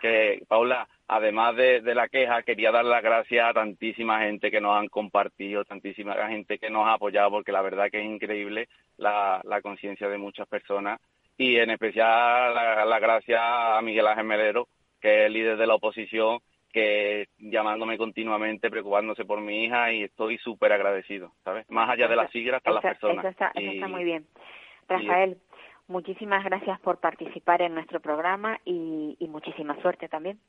Que, Paula, además de, de, la queja, quería dar las gracias a tantísima gente que nos han compartido, tantísima gente que nos ha apoyado, porque la verdad que es increíble la, la conciencia de muchas personas. Y en especial la, la gracias a Miguel Ángel Melero, que es el líder de la oposición, que llamándome continuamente, preocupándose por mi hija y estoy súper agradecido, ¿sabes? Más allá de las siglas, hasta las personas. Eso está, eso está muy bien. Rafael, Muchísimas gracias por participar en nuestro programa y, muchísima suerte también.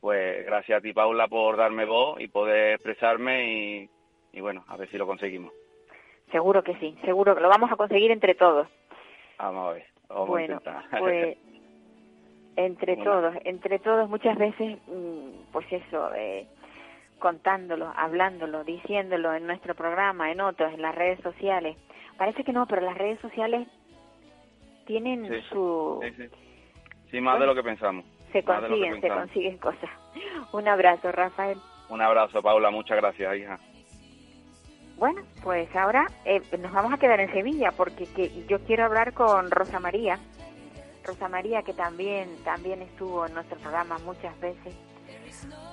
Pues gracias a ti, Paula, por darme voz y poder expresarme y, bueno, a ver si lo conseguimos. Seguro que sí, seguro que lo vamos a conseguir entre todos. Vamos a ver, vamos bueno, Pues entre todos, entre todos muchas veces, mm, pues eso, eh, contándolo, hablándolo, diciéndolo en nuestro programa, en otros, en las redes sociales. Parece que no, pero las redes sociales tienen su... Sí, más de lo que pensamos. Se consiguen, se consiguen cosas. Un abrazo, Rafael. Un abrazo, Paula. Muchas gracias, hija. Bueno, pues ahora eh, nos vamos a quedar en Sevilla porque que yo quiero hablar con Rosa María. Rosa María que también también estuvo en nuestro programa muchas veces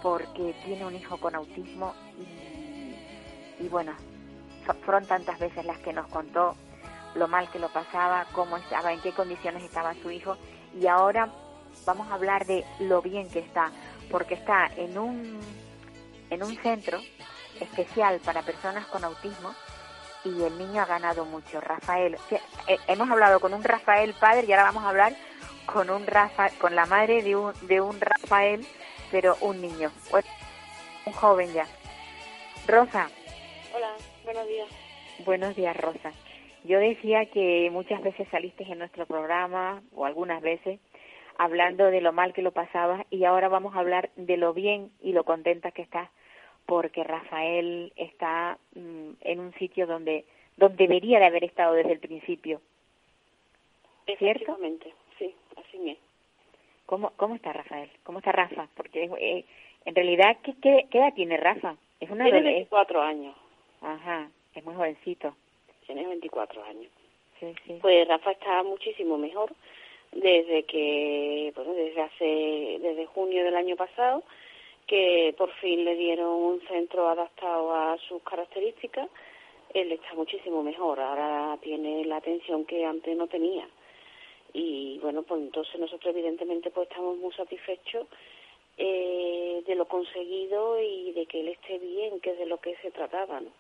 porque tiene un hijo con autismo y, y bueno, fueron tantas veces las que nos contó lo mal que lo pasaba, cómo estaba, en qué condiciones estaba su hijo. Y ahora vamos a hablar de lo bien que está, porque está en un, en un centro especial para personas con autismo y el niño ha ganado mucho. Rafael, eh, hemos hablado con un Rafael padre y ahora vamos a hablar con un Rafa, con la madre de un, de un Rafael, pero un niño, un joven ya. Rosa. Hola, buenos días. Buenos días, Rosa. Yo decía que muchas veces saliste en nuestro programa, o algunas veces, hablando de lo mal que lo pasabas, y ahora vamos a hablar de lo bien y lo contenta que estás, porque Rafael está mm, en un sitio donde, donde debería de haber estado desde el principio. ¿Cierto? sí, así es. ¿Cómo, ¿Cómo está Rafael? ¿Cómo está Rafa? Porque eh, en realidad, ¿qué, ¿qué, edad tiene Rafa? Es una tiene 24 años. Ajá, es muy jovencito. Tiene 24 años. Sí, sí. Pues Rafa está muchísimo mejor desde que, bueno, desde hace, desde junio del año pasado, que por fin le dieron un centro adaptado a sus características, él está muchísimo mejor, ahora tiene la atención que antes no tenía. Y bueno, pues entonces nosotros evidentemente pues estamos muy satisfechos eh, de lo conseguido y de que él esté bien, que es de lo que se trataba, ¿no?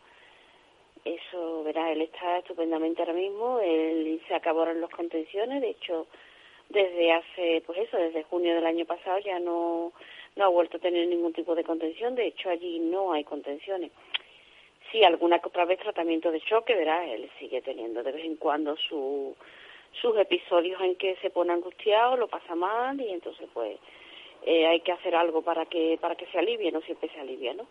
Eso, verá, él está estupendamente ahora mismo, él se acabaron las contenciones, de hecho, desde hace, pues eso, desde junio del año pasado ya no, no ha vuelto a tener ningún tipo de contención, de hecho allí no hay contenciones. Sí, alguna otra vez tratamiento de choque, verá, él sigue teniendo de vez en cuando su, sus episodios en que se pone angustiado, lo pasa mal y entonces pues eh, hay que hacer algo para que para que se alivie, no siempre se alivia, ¿no?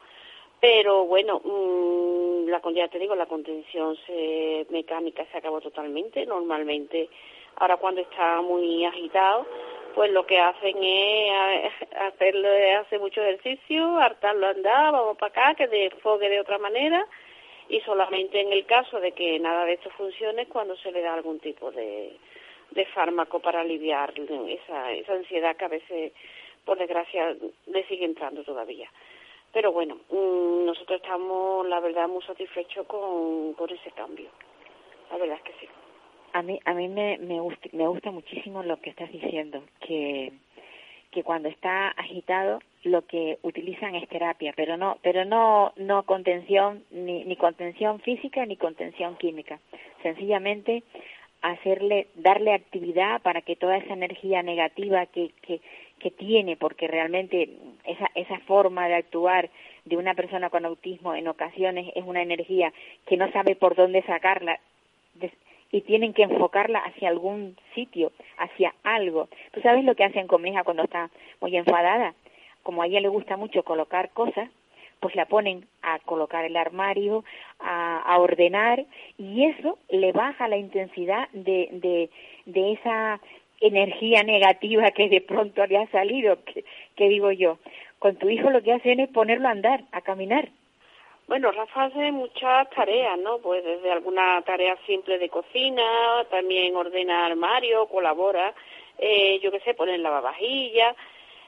Pero bueno, mmm, la, ya te digo, la contención se, mecánica se acabó totalmente. Normalmente, ahora cuando está muy agitado, pues lo que hacen es hacerle, hace mucho ejercicio, hartarlo andar, vamos para acá, que desfogue de otra manera. Y solamente en el caso de que nada de esto funcione cuando se le da algún tipo de, de fármaco para aliviar esa, esa ansiedad que a veces, por desgracia, le sigue entrando todavía. Pero bueno, mm, nosotros estamos, la verdad, muy satisfechos con, con ese cambio. La verdad es que sí. A mí, a mí me, me, gusta, me gusta muchísimo lo que estás diciendo, que, que cuando está agitado lo que utilizan es terapia, pero no, pero no, no contención, ni, ni contención física ni contención química. Sencillamente hacerle, darle actividad para que toda esa energía negativa que, que, que tiene, porque realmente esa, esa forma de actuar de una persona con autismo en ocasiones es una energía que no sabe por dónde sacarla y tienen que enfocarla hacia algún sitio, hacia algo. ¿Tú sabes lo que hacen con mi hija cuando está muy enfadada? Como a ella le gusta mucho colocar cosas, pues la ponen a colocar el armario, a, ordenar, y eso le baja la intensidad de, de, de esa energía negativa que de pronto le ha salido, que, digo yo, con tu hijo lo que hacen es ponerlo a andar, a caminar. Bueno, Rafa hace muchas tareas, ¿no? Pues desde alguna tarea simple de cocina, también ordena armario, colabora, eh, yo qué sé, pone lavavajillas,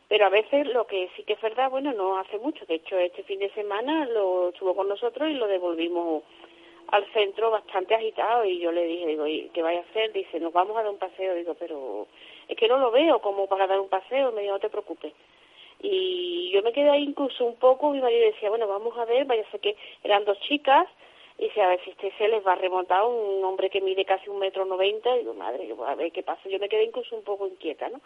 pero a veces lo que sí que es verdad, bueno, no hace mucho. De hecho, este fin de semana lo estuvo con nosotros y lo devolvimos al centro bastante agitado y yo le dije, digo, ¿qué vaya a hacer? Dice, nos vamos a dar un paseo. Digo, pero es que no lo veo como para dar un paseo. Me dijo, no te preocupes. Y yo me quedé ahí incluso un poco, mi marido decía, bueno, vamos a ver, vaya a ser que eran dos chicas, y dice, a ver si este se les va a remontar un hombre que mide casi un metro noventa, y digo, madre, a ver qué pasa. Yo me quedé incluso un poco inquieta, ¿no?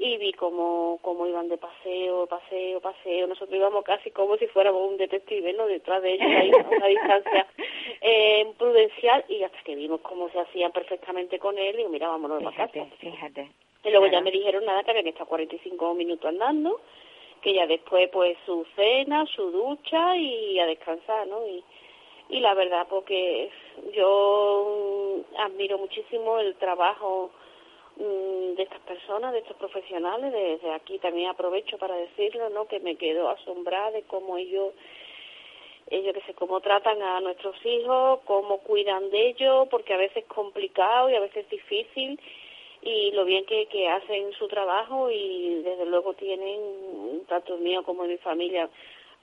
y vi cómo, cómo iban de paseo, paseo, paseo. Nosotros íbamos casi como si fuéramos un detective, ¿no? Detrás de ellos, ahí a una distancia eh, prudencial, y hasta que vimos cómo se hacían perfectamente con él, y digo, mira, vámonos casa. Fíjate. Y luego ya me dijeron nada, que habían estado 45 minutos andando, que ya después, pues, su cena, su ducha y a descansar, ¿no? Y, y la verdad, porque yo admiro muchísimo el trabajo Mm, de estas personas, de estos profesionales, desde aquí también aprovecho para decirlo, ¿no? Que me quedo asombrada de cómo ellos, ellos que sé, cómo tratan a nuestros hijos, cómo cuidan de ellos, porque a veces es complicado y a veces es difícil, y lo bien que, que hacen su trabajo y desde luego tienen, tanto mío como mi familia,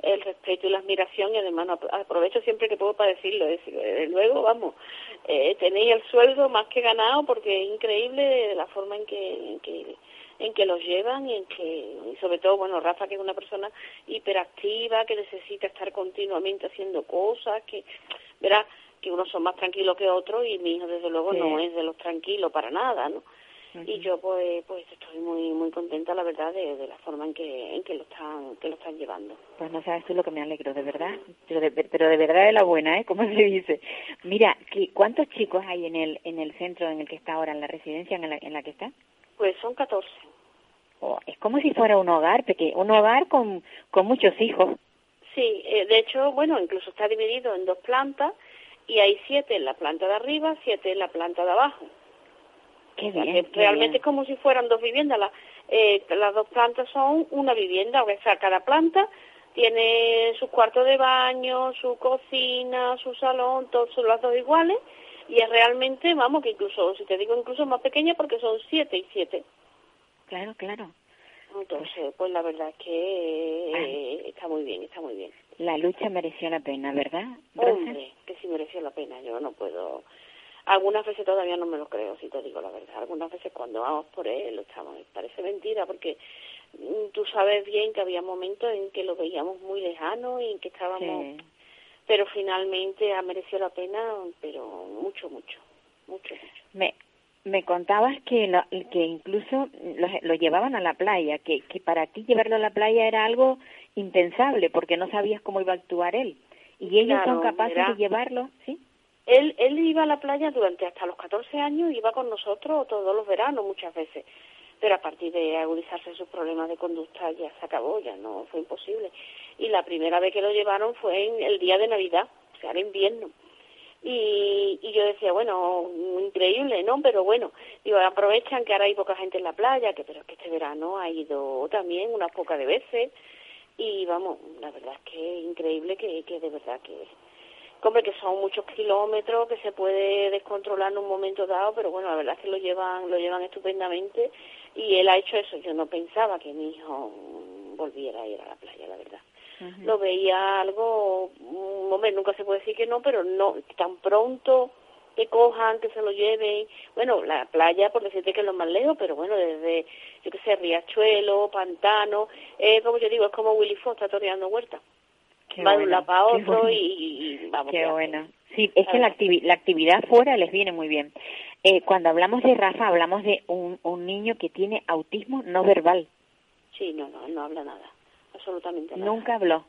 el respeto y la admiración y además aprovecho siempre que puedo para decirlo, desde luego, vamos, eh, tenéis el sueldo más que ganado porque es increíble la forma en que, en que los llevan y en que, y sobre todo, bueno, Rafa que es una persona hiperactiva, que necesita estar continuamente haciendo cosas, que, verá, que unos son más tranquilos que otros y mi hijo desde luego no es de los tranquilos para nada, ¿no? Y yo pues pues estoy muy muy contenta la verdad de, la forma en que en que lo están que lo están llevando. Pues no sabes tú lo que me alegro, de verdad, pero de, pero de verdad de la buena, ¿eh? Como se dice. Mira, ¿cuántos chicos hay en el en el centro en el que está ahora, en la residencia en la, en la que está? Pues son 14. Oh, es como si fuera un hogar pequeño, un hogar con, con muchos hijos. Sí, eh, de hecho, bueno, incluso está dividido en dos plantas y hay siete en la planta de arriba, siete en la planta de abajo. Qué bien, realmente es como si fueran dos viviendas. eh, las dos plantas son una vivienda, o sea, cada planta tiene su cuarto de baño, su cocina, su salón, todos son las dos iguales y es realmente, vamos, que incluso, si te digo incluso más pequeña porque son siete y siete. Claro, claro. Entonces, pues la verdad es que eh, está muy bien, está muy bien. La lucha mereció la pena, ¿verdad? Hombre, que sí mereció la pena, yo no puedo... Algunas veces todavía no me lo creo, si te digo la verdad. Algunas veces cuando vamos por él, estamos, parece mentira, porque mm, tú sabes bien que había momentos en que lo veíamos muy lejano y en que estábamos... Pero finalmente ha merecido la pena, pero mucho, mucho, mucho, mucho. Me, me contabas que lo, que incluso lo, llevaban a la playa, que, que para ti llevarlo a la playa era algo impensable porque no sabías cómo iba a actuar él. Y ellos son capaces de llevarlo, ¿sí? Él, él iba a la playa durante hasta los 14 años, iba con nosotros todos los veranos muchas veces, pero a partir de agudizarse sus problemas de conducta ya se acabó, ya no fue imposible. Y la primera vez que lo llevaron fue en el día de Navidad, o sea, era invierno. Y, y yo decía, bueno, increíble, ¿no? Pero bueno, digo, aprovechan que ahora hay poca gente en la playa, que pero que este verano ha ido también unas pocas de veces. Y vamos, la verdad es que es increíble que, que de verdad que Hombre, que son muchos kilómetros, que se puede descontrolar en un momento dado, pero bueno, la verdad es que lo llevan, lo llevan estupendamente y él ha hecho eso. Yo no pensaba que mi hijo volviera a ir a la playa, la verdad. Lo veía algo, mm, hombre, nunca se puede decir que no, pero no tan pronto que cojan, que se lo lleven. Bueno, la playa, por decirte que es lo más lejos, pero bueno, desde, yo qué sé, Riachuelo, Pantano, eh, como yo digo, es como Willy Fox está toreando huerta va de un lado para otro y, vamos. Qué bueno. Sí, es que la, la actividad fuera les viene muy bien. Eh, cuando hablamos de Rafa, hablamos de un, un niño que tiene autismo no verbal. Sí, no, no, no habla nada, absolutamente nada. ¿Nunca habló?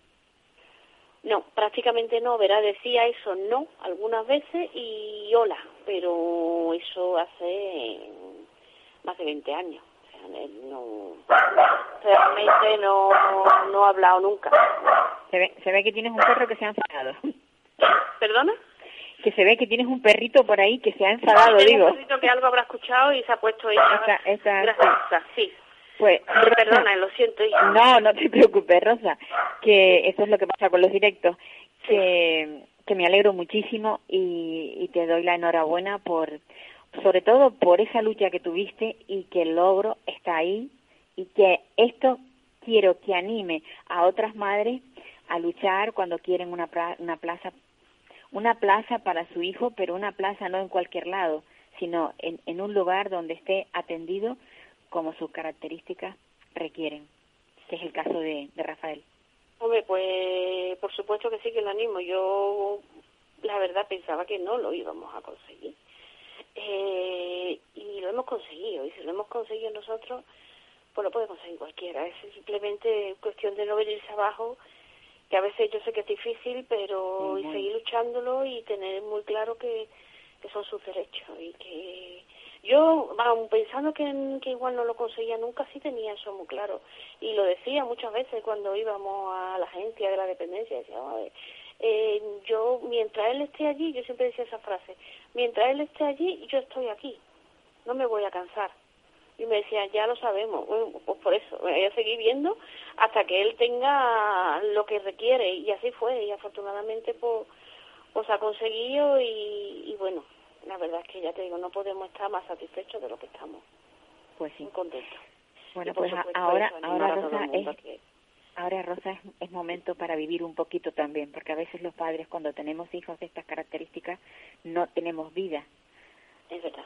No, prácticamente no, verá, decía eso no algunas veces y hola, pero eso hace más de 20 años. No, realmente no, no ha hablado nunca. Se ve, se ve que tienes un perro que se ha enfadado. ¿Perdona? Que se ve que tienes un perrito por ahí que se ha enfadado, digo. Un perrito que algo habrá escuchado y se ha puesto ahí. Esa, esa, sí. Pues, Perdona, lo siento. No, no te preocupes, Rosa, que eso es lo que pasa con los directos, que, que me alegro muchísimo y, y te doy la enhorabuena por, sobre todo por esa lucha que tuviste y que el logro está ahí y que esto quiero que anime a otras madres a luchar cuando quieren una, una plaza una plaza para su hijo, pero una plaza no en cualquier lado, sino en, en un lugar donde esté atendido como sus características requieren, que es el caso de, de Rafael. Hombre, pues por supuesto que sí que lo animo. Yo la verdad pensaba que no lo íbamos a conseguir. Eh, y lo hemos conseguido. Y si lo hemos conseguido nosotros, pues lo puede conseguir cualquiera. Es simplemente cuestión de no venirse abajo que a veces yo sé que es difícil, pero y seguir luchándolo y tener muy claro que, que son sus derechos y que yo, vamos, pensando que, que igual no lo conseguía nunca, sí tenía eso muy claro. Y lo decía muchas veces cuando íbamos a la agencia de la dependencia, decía, eh, yo, mientras él esté allí, yo siempre decía esa frase, mientras él esté allí, yo estoy aquí, no me voy a cansar y me decían, ya lo sabemos, pues por eso, voy a seguir viendo hasta que él tenga lo que requiere y así fue y afortunadamente pues, pues ha conseguido y, bueno, la verdad es que ya te digo, no podemos estar más satisfechos de lo que estamos. Pues sí. Contentos. Bueno, pues ahora, ahora Rosa, es, ahora Rosa es, es momento para vivir un poquito también, porque a veces los padres cuando tenemos hijos de estas características no tenemos vida. Es verdad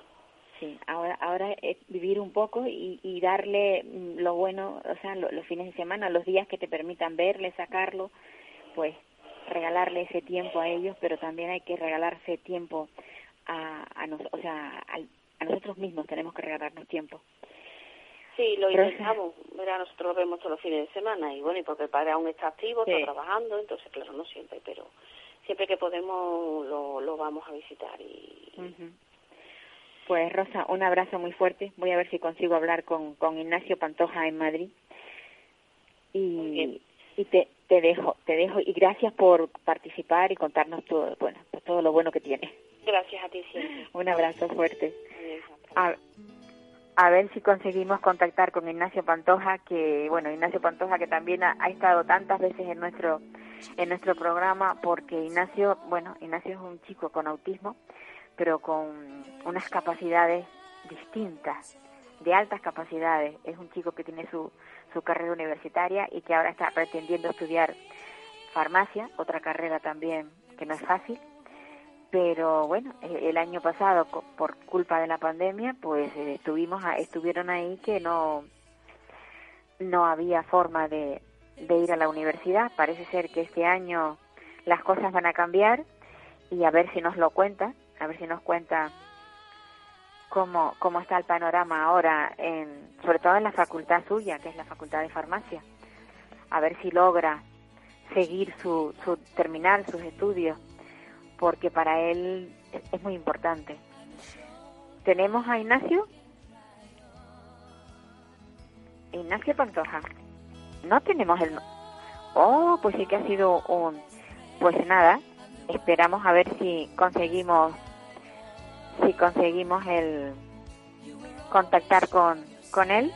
Sí, ahora, ahora es vivir un poco y, y darle mm, lo bueno, o sea, lo- los fines de semana, los días que te permitan verle, sacarlo, pues regalarle ese tiempo a ellos, pero también hay que regalarse tiempo a, a, nos- o sea, al- a nosotros mismos tenemos que regalarnos tiempo. Sí, lo intentamos. Verá, nosotros lo vemos todos los fines de semana y bueno, y porque el padre aún está activo, Sí. está trabajando, entonces claro, no siempre, pero siempre que podemos lo, lo vamos a visitar y. Pues Rosa, un abrazo muy fuerte. Voy a ver si consigo hablar con, con Ignacio Pantoja en Madrid. Y, y te, te dejo, te dejo y gracias por participar y contarnos todo, bueno, pues todo lo bueno que tienes. gracias a ti siempre. Un abrazo fuerte. Adiós, A, ver si conseguimos contactar con Ignacio Pantoja, que bueno, Ignacio Pantoja que también ha estado tantas veces en nuestro en nuestro programa, porque Ignacio, bueno, Ignacio es un chico con autismo, pero con unas capacidades distintas, de altas capacidades. Es un chico que tiene su, su carrera universitaria y que ahora está pretendiendo estudiar farmacia, otra carrera también que no es fácil pero bueno eh, el año pasado por culpa de la pandemia pues eh, estuvimos estuvieron ahí que no no había forma de, de ir a la universidad. Parece ser que este año las cosas van a cambiar y a ver si nos lo cuenta a ver si nos cuenta cómo cómo está el panorama ahora en sobre todo en la facultad suya que es la facultad de farmacia. A ver si logra seguir su, su terminar sus estudios porque para él es, muy importante. ¿Tenemos a Ignacio? Ignacio Pantoja. No tenemos el... Oh, pues sí que ha sido un... Pues nada, esperamos a ver si conseguimos... Si conseguimos el... Contactar con, con él.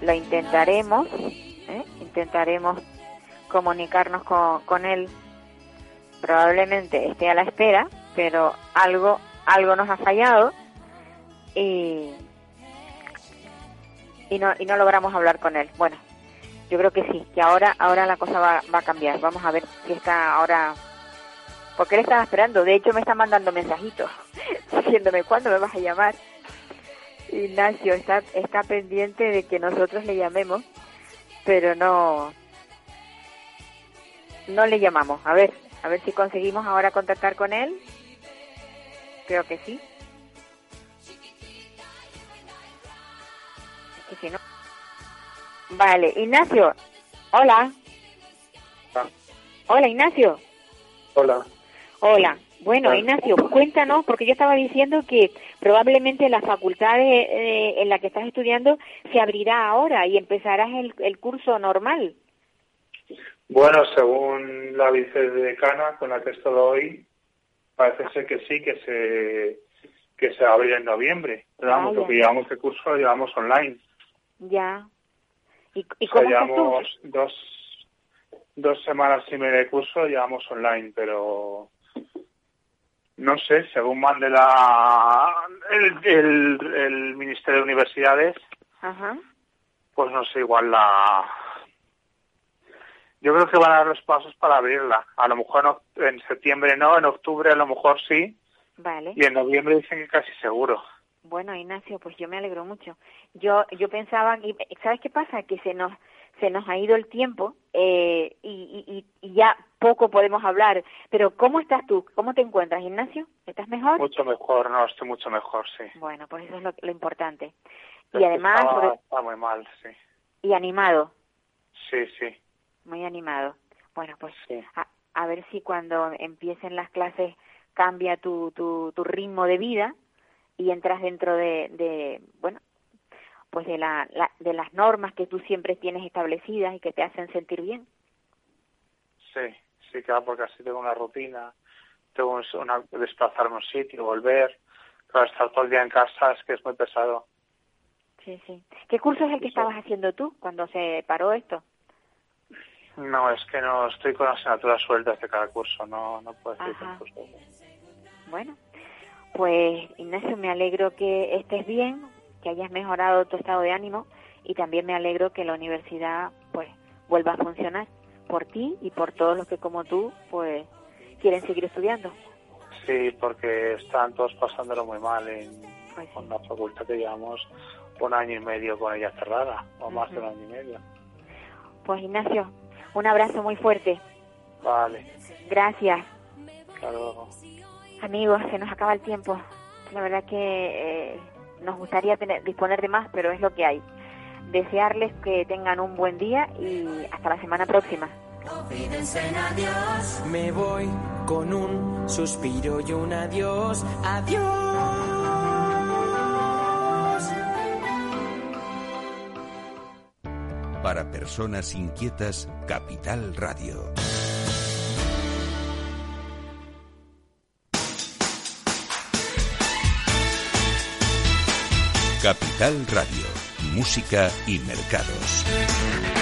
Lo intentaremos. ¿eh? Intentaremos comunicarnos con, con él. Probablemente esté a la espera pero algo algo nos ha fallado y y no y no logramos hablar con él. Bueno yo creo que sí que ahora ahora la cosa va, va a cambiar. Vamos a ver si está ahora porque él estaba esperando. De hecho me está mandando mensajitos diciéndome cuándo me vas a llamar Ignacio está está pendiente de que nosotros le llamemos pero no no le llamamos. A ver, a ver si conseguimos ahora contactar con él. Creo que sí. Es que si no. Vale, Ignacio. Hola. Hola, Ignacio. Hola. Hola. Bueno, Hola. Ignacio, cuéntanos, porque yo estaba diciendo que probablemente la facultad de- en la que estás estudiando se abrirá ahora y empezarás el, el curso normal. Bueno, según la vicedecana con la que he estado hoy, parece ser que sí, que se que se va a abrir en noviembre. Pero vamos, Vaya. lo que llevamos de curso lo llevamos online. Ya. ¿Y, y O sea, cómo estás tú? llevamos dos, dos semanas y media de curso lo llevamos online, pero no sé, según mande la el, el, el Ministerio de Universidades, Ajá. pues no sé, igual la... Yo creo que van a dar los pasos para abrirla. A lo mejor en, septiembre no, en octubre a lo mejor sí, Vale. y en noviembre dicen que casi seguro. Bueno, Ignacio, pues yo me alegro mucho. Yo yo pensaba, ¿sabes qué pasa? Que se nos se nos ha ido el tiempo eh, y, y, y ya poco podemos hablar. Pero ¿cómo estás tú? ¿Cómo te encuentras, Ignacio? ¿Estás mejor? Mucho mejor, no, estoy mucho mejor, sí. Bueno, pues eso es lo, lo importante. Y además, Estaba, estaba muy mal, sí. y animado, Sí, sí, muy animado. Bueno, pues sí. a, a ver si cuando empiecen las clases cambia tu, tu, tu ritmo de vida y entras dentro de, de bueno, pues de, la, la- de las normas que tú siempre tienes establecidas y que te hacen sentir bien. Sí, sí, claro, porque así tengo una rutina, tengo un- una, desplazarme a un sitio, volver, claro, estar todo el día en casa es que es muy pesado. Sí, sí. ¿Qué curso es el que estabas haciendo tú cuando se paró esto? No, es que no estoy con asignaturas sueltas de cada curso, no, no puedo decir Ajá. curso. Bueno, pues Ignacio, me alegro que estés bien, que hayas mejorado tu estado de ánimo y también me alegro que la universidad pues vuelva a funcionar por ti y por todos los que como tú pues quieren seguir estudiando. Sí, porque están todos pasándolo muy mal en, Pues con la facultad que llevamos un año y medio con ella cerrada, o más de un año y medio. Pues Ignacio, un abrazo muy fuerte. Vale, Gracias. hasta luego. Amigos, se nos acaba el tiempo. La verdad que eh, nos gustaría tener, disponer de más, pero es lo que hay. Desearles que tengan un buen día y hasta la semana próxima. Me voy con un suspiro y un adiós, adiós. Para personas inquietas, Capital Radio. Capital Radio, música y mercados.